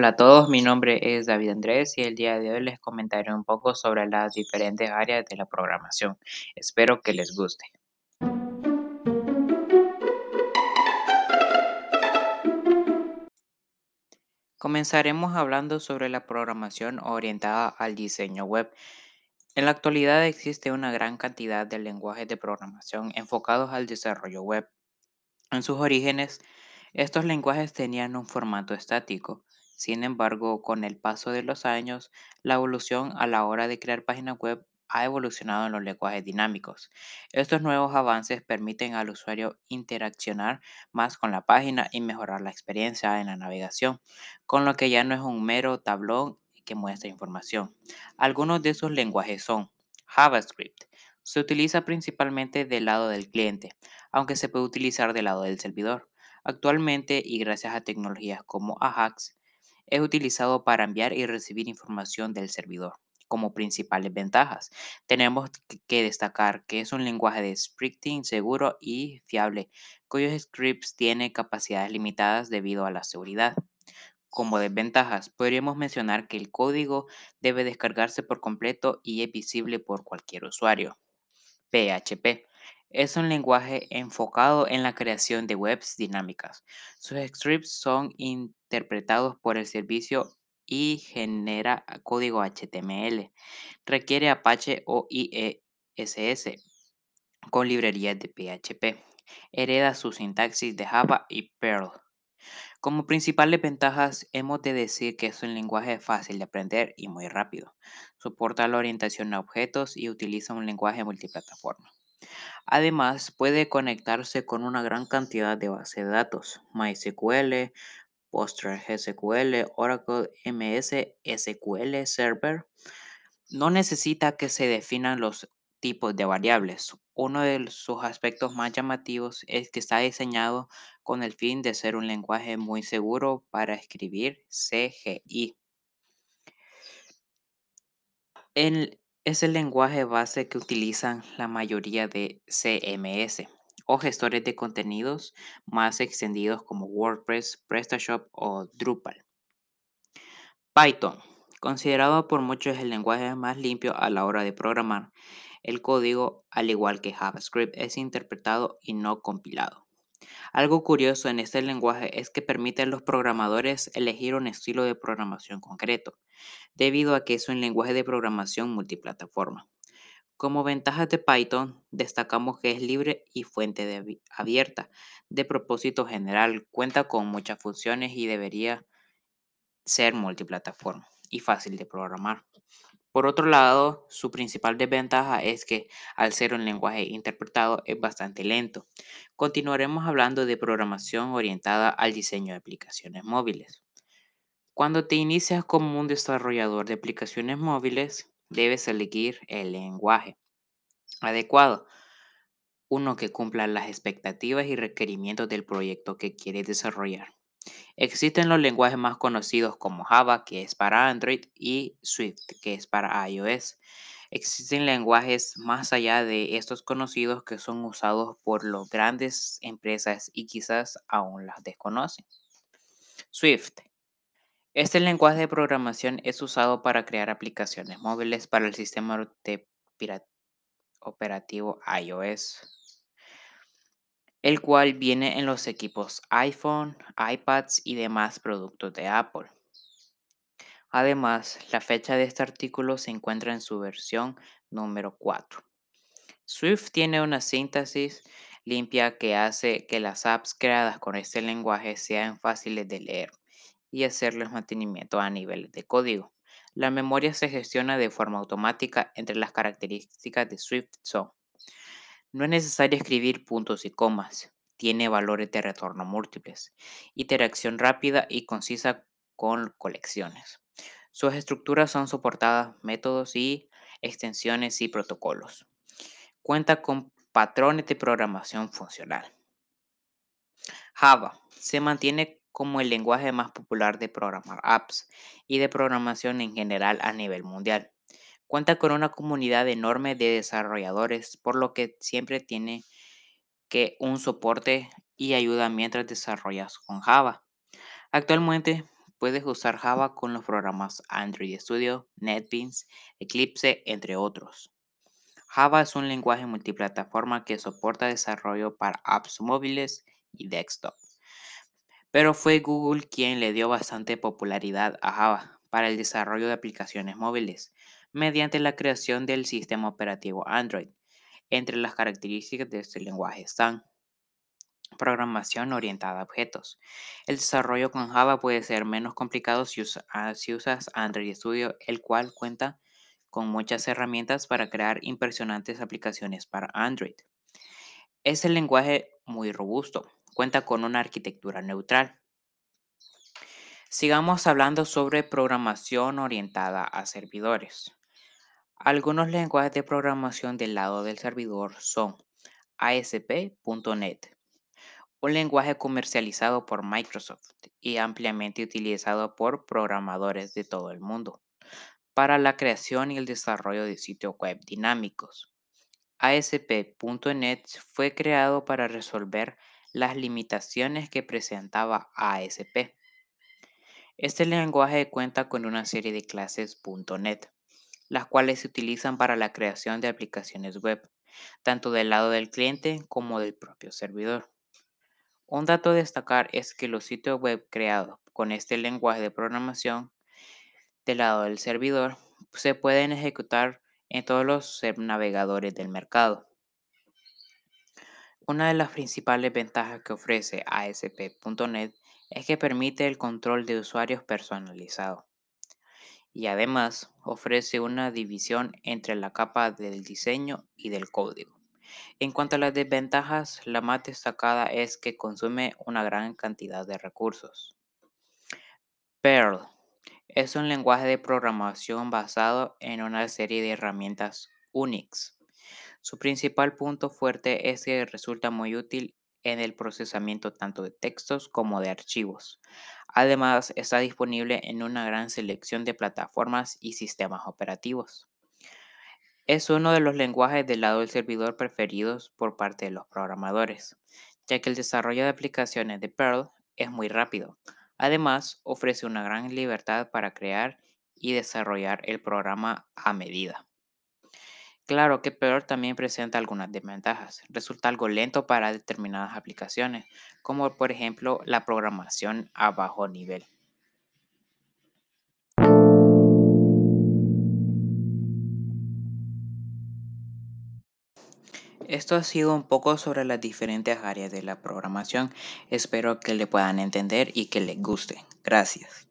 Hola a todos, mi nombre es David Andrés y el día de hoy les comentaré un poco sobre las diferentes áreas de la programación. Espero que les guste. Comenzaremos hablando sobre la programación orientada al diseño web. En la actualidad existe una gran cantidad de lenguajes de programación enfocados al desarrollo web. En sus orígenes, estos lenguajes tenían un formato estático. Sin embargo, con el paso de los años, la evolución a la hora de crear páginas web ha evolucionado en los lenguajes dinámicos. Estos nuevos avances permiten al usuario interaccionar más con la página y mejorar la experiencia en la navegación, con lo que ya no es un mero tablón que muestra información. Algunos de esos lenguajes son JavaScript. Se utiliza principalmente del lado del cliente, aunque se puede utilizar del lado del servidor. Actualmente, y gracias a tecnologías como Ajax, es utilizado para enviar y recibir información del servidor. Como principales ventajas, tenemos que destacar que es un lenguaje de scripting seguro y fiable, cuyos scripts tienen capacidades limitadas debido a la seguridad. Como desventajas, podríamos mencionar que el código debe descargarse por completo y es visible por cualquier usuario. PHP es un lenguaje enfocado en la creación de webs dinámicas. Sus scripts son interpretados por el servicio y genera código HTML. Requiere Apache o IESS con librerías de PHP. Hereda su sintaxis de Java y Perl. Como principales ventajas, hemos de decir que es un lenguaje fácil de aprender y muy rápido. Soporta la orientación a objetos y utiliza un lenguaje multiplataforma. Además, puede conectarse con una gran cantidad de bases de datos, MySQL, PostgreSQL, Oracle MS SQL Server. No necesita que se definan los tipos de variables. Uno de sus aspectos más llamativos es que está diseñado con el fin de ser un lenguaje muy seguro para escribir CGI. Es el lenguaje base que utilizan la mayoría de CMS o gestores de contenidos más extendidos como WordPress, PrestaShop o Drupal. Python, considerado por muchos el lenguaje más limpio a la hora de programar, el código, al igual que JavaScript, es interpretado y no compilado. Algo curioso en este lenguaje es que permite a los programadores elegir un estilo de programación concreto, debido a que es un lenguaje de programación multiplataforma. Como ventajas de Python, destacamos que es libre y fuente abierta. De propósito general, cuenta con muchas funciones y debería ser multiplataforma y fácil de programar. Por otro lado, su principal desventaja es que al ser un lenguaje interpretado es bastante lento. Continuaremos hablando de programación orientada al diseño de aplicaciones móviles. Cuando te inicias como un desarrollador de aplicaciones móviles, debes elegir el lenguaje adecuado, uno que cumpla las expectativas y requerimientos del proyecto que quieres desarrollar. Existen los lenguajes más conocidos como Java, que es para Android, y Swift, que es para iOS. Existen lenguajes más allá de estos conocidos que son usados por las grandes empresas y quizás aún las desconocen. Swift. Este lenguaje de programación es usado para crear aplicaciones móviles para el sistema operativo iOS el cual viene en los equipos iPhone, iPads y demás productos de Apple. Además, la fecha de este artículo se encuentra en su versión número 4. Swift tiene una síntesis limpia que hace que las apps creadas con este lenguaje sean fáciles de leer y hacerles mantenimiento a nivel de código. La memoria se gestiona de forma automática entre las características de Swift son no es necesario escribir puntos y comas. Tiene valores de retorno múltiples. Interacción rápida y concisa con colecciones. Sus estructuras son soportadas métodos y extensiones y protocolos. Cuenta con patrones de programación funcional. Java se mantiene como el lenguaje más popular de programar apps y de programación en general a nivel mundial. Cuenta con una comunidad enorme de desarrolladores, por lo que siempre tiene que un soporte y ayuda mientras desarrollas con Java. Actualmente puedes usar Java con los programas Android Studio, NetBeans, Eclipse, entre otros. Java es un lenguaje multiplataforma que soporta desarrollo para apps móviles y desktop. Pero fue Google quien le dio bastante popularidad a Java para el desarrollo de aplicaciones móviles mediante la creación del sistema operativo Android. Entre las características de este lenguaje están programación orientada a objetos. El desarrollo con Java puede ser menos complicado si, ah, usas Android Studio, el cual cuenta con muchas herramientas para crear impresionantes aplicaciones para Android. Es el lenguaje muy robusto, cuenta con una arquitectura neutral. Sigamos hablando sobre programación orientada a servidores. Algunos lenguajes de programación del lado del servidor son ASP.NET, un lenguaje comercializado por Microsoft y ampliamente utilizado por programadores de todo el mundo para la creación y el desarrollo de sitios web dinámicos. ASP.NET fue creado para resolver las limitaciones que presentaba ASP. Este lenguaje cuenta con una serie de clases .NET las cuales se utilizan para la creación de aplicaciones web, tanto del lado del cliente como del propio servidor. Un dato a destacar es que los sitios web creados con este lenguaje de programación del lado del servidor se pueden ejecutar en todos los navegadores del mercado. Una de las principales ventajas que ofrece ASP.NET es que permite el control de usuarios personalizado y además ofrece una división entre la capa del diseño y del código. En cuanto a las desventajas, la más destacada es que consume una gran cantidad de recursos. Perl es un lenguaje de programación basado en una serie de herramientas Unix. Su principal punto fuerte es que resulta muy útil en el procesamiento tanto de textos como de archivos. Además, está disponible en una gran selección de plataformas y sistemas operativos. Es uno de los lenguajes del lado del servidor preferidos por parte de los programadores, ya que el desarrollo de aplicaciones de Perl es muy rápido. Además, ofrece una gran libertad para crear y desarrollar el programa a medida. Claro que Perl también presenta algunas desventajas. Resulta algo lento para determinadas aplicaciones, como por ejemplo la programación a bajo nivel. Esto ha sido un poco sobre las diferentes áreas de la programación. Espero que le puedan entender y que les guste. Gracias.